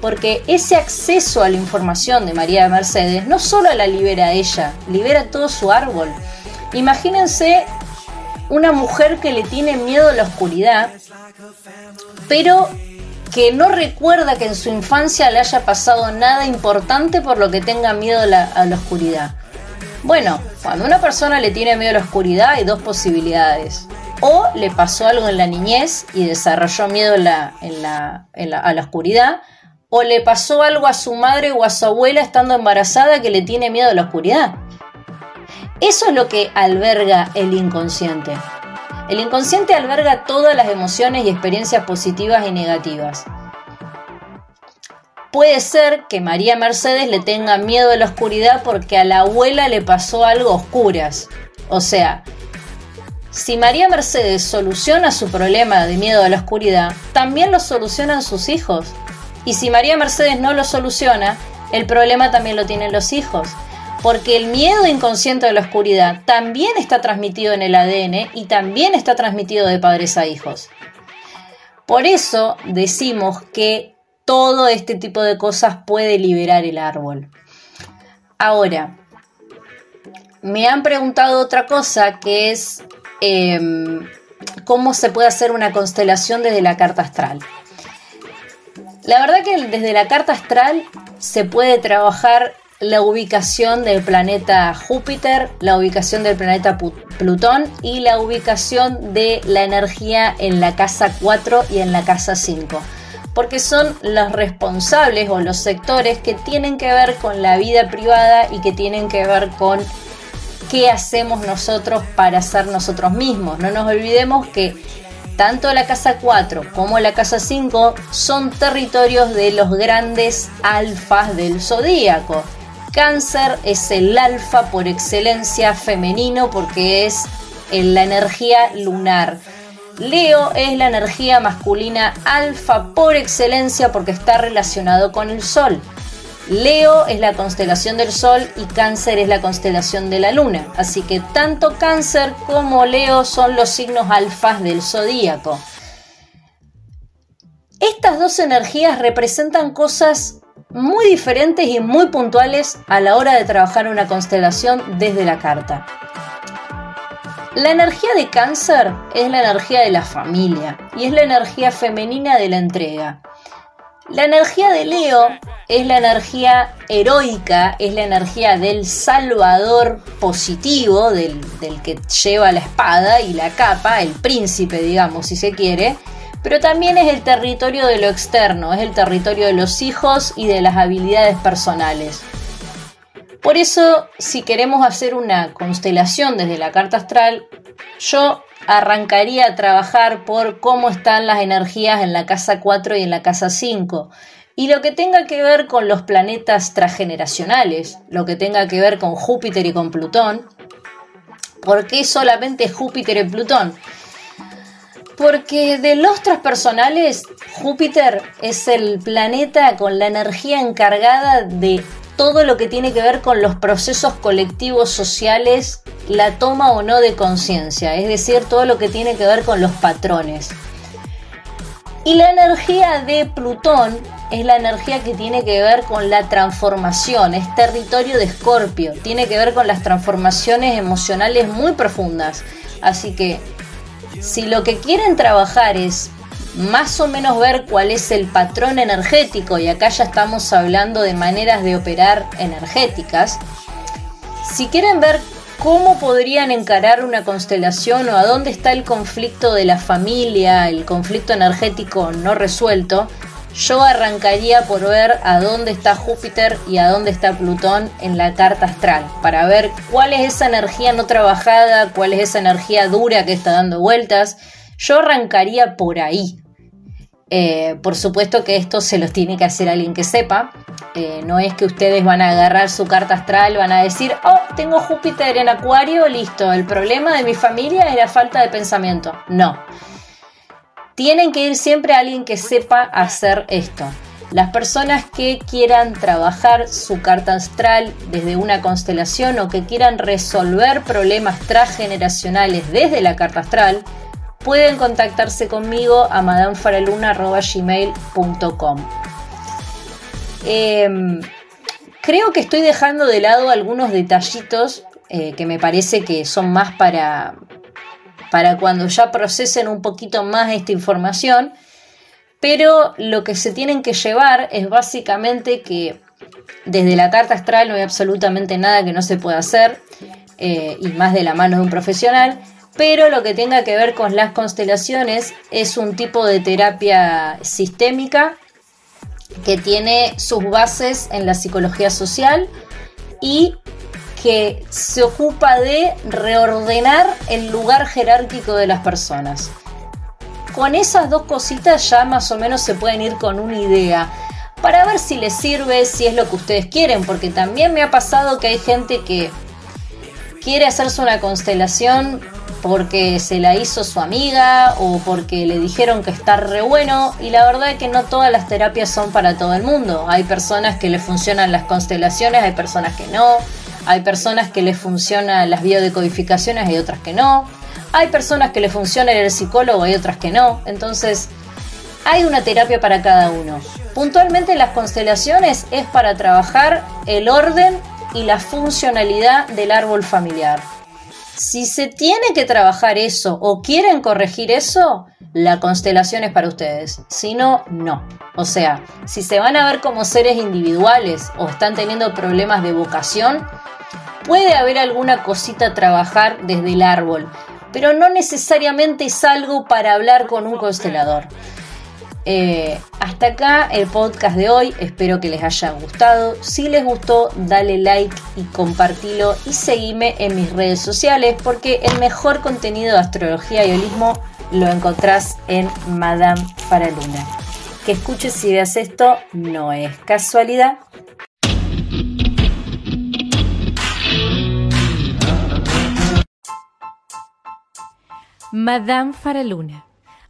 Porque ese acceso a la información de María Mercedes no solo la libera a ella, libera todo su árbol. Imagínense una mujer que le tiene miedo a la oscuridad, pero que no recuerda que en su infancia le haya pasado nada importante por lo que tenga miedo a la, oscuridad. Bueno, cuando una persona le tiene miedo a la oscuridad hay dos posibilidades. O le pasó algo en la niñez y desarrolló miedo a la oscuridad, o le pasó algo a su madre o a su abuela estando embarazada que le tiene miedo a la oscuridad. Eso es lo que alberga el inconsciente. El inconsciente alberga todas las emociones y experiencias positivas y negativas. Puede ser que María Mercedes le tenga miedo de la oscuridad porque a la abuela le pasó algo oscuras. O sea, si María Mercedes soluciona su problema de miedo a la oscuridad, también lo solucionan sus hijos. Y si María Mercedes no lo soluciona, el problema también lo tienen los hijos porque el miedo inconsciente de la oscuridad también está transmitido en el ADN y también está transmitido de padres a hijos. Por eso decimos que todo este tipo de cosas puede liberar el árbol. Ahora, me han preguntado otra cosa que es em, cómo se puede hacer una constelación desde la carta astral. La verdad que desde la carta astral se puede trabajar la ubicación del planeta Júpiter, la ubicación del planeta Plutón y la ubicación de la energía en la casa 4 y en la casa 5. Porque son los responsables o los sectores que tienen que ver con la vida privada y que tienen que ver con qué hacemos nosotros para ser nosotros mismos. No nos olvidemos que tanto la casa 4 como la casa 5 son territorios de los grandes alfas del zodíaco. Cáncer es el alfa por excelencia femenino porque es la energía lunar. Leo es la energía masculina alfa por excelencia porque está relacionado con el sol. Leo es la constelación del Sol y Cáncer es la constelación de la Luna. Así que tanto Cáncer como Leo son los signos alfas del zodíaco. Estas dos energías representan cosas muy diferentes y muy puntuales a la hora de trabajar una constelación desde la carta. La energía de cáncer es la energía de la familia y es la energía femenina de la entrega. La energía de Leo es la energía heroica, es la energía del salvador positivo, del, que lleva la espada y la capa, el príncipe, digamos, si se quiere, pero también es el territorio de lo externo, es el territorio de los hijos y de las habilidades personales. Por eso, si queremos hacer una constelación desde la carta astral, yo arrancaría a trabajar por cómo están las energías en la casa 4 y en la casa 5. Y lo que tenga que ver con los planetas transgeneracionales, lo que tenga que ver con Júpiter y con Plutón. ¿Por qué solamente Júpiter y Plutón? Porque de los transpersonales, Júpiter es el planeta con la energía encargada de todo lo que tiene que ver con los procesos colectivos sociales, la toma o no de conciencia, es decir, todo lo que tiene que ver con los patrones. Y la energía de Plutón es la energía que tiene que ver con la transformación, es territorio de Escorpio, tiene que ver con las transformaciones emocionales muy profundas. Así que si lo que quieren trabajar es más o menos ver cuál es el patrón energético, y acá ya estamos hablando de maneras de operar energéticas, si quieren ver cómo podrían encarar una constelación o a dónde está el conflicto de la familia, el conflicto energético no resuelto, yo arrancaría por ver a dónde está Júpiter y a dónde está Plutón en la carta astral, para ver cuál es esa energía no trabajada, cuál es esa energía dura que está dando vueltas. Yo arrancaría por ahí, eh, por supuesto que esto se los tiene que hacer alguien que sepa. Eh, no es que ustedes van a agarrar su carta astral, van a decir, oh, tengo Júpiter en Acuario, listo. El problema de mi familia es la falta de pensamiento. No. Tienen que ir siempre a alguien que sepa hacer esto. Las personas que quieran trabajar su carta astral desde una constelación o que quieran resolver problemas transgeneracionales desde la carta astral, pueden contactarse conmigo a madamfaraluna.gmail.com. Em, creo que estoy dejando de lado algunos detallitos eh, que me parece que son más para, para cuando ya procesen un poquito más esta información, pero lo que se tienen que llevar es básicamente que desde la carta astral no hay absolutamente nada que no se pueda hacer, eh, y más de la mano de un profesional, pero lo que tenga que ver con las constelaciones es un tipo de terapia sistémica que tiene sus bases en la psicología social y que se ocupa de reordenar el lugar jerárquico de las personas. Con esas dos cositas ya más o menos se pueden ir con una idea para ver si les sirve, si es lo que ustedes quieren, porque también me ha pasado que hay gente que quiere hacerse una constelación porque se la hizo su amiga o porque le dijeron que está re bueno y la verdad es que no todas las terapias son para todo el mundo. Hay personas que le funcionan las constelaciones, hay personas que no, hay personas que le funcionan las biodecodificaciones y otras que no, hay personas que le funcionan el psicólogo y otras que no. Entonces, hay una terapia para cada uno. Puntualmente las constelaciones es para trabajar el orden y la funcionalidad del árbol familiar. Si se tiene que trabajar eso o quieren corregir eso, la constelación es para ustedes. Si no, no. O sea, si se van a ver como seres individuales o están teniendo problemas de vocación, puede haber alguna cosita a trabajar desde el árbol, pero no necesariamente es algo para hablar con un constelador. Eh, hasta acá el podcast de hoy, espero que les haya gustado. Si les gustó, dale like y compartilo y seguime en mis redes sociales porque el mejor contenido de astrología y holismo lo encontrás en Madame Faraluna. Que escuches y veas esto no es casualidad. Madame Faraluna.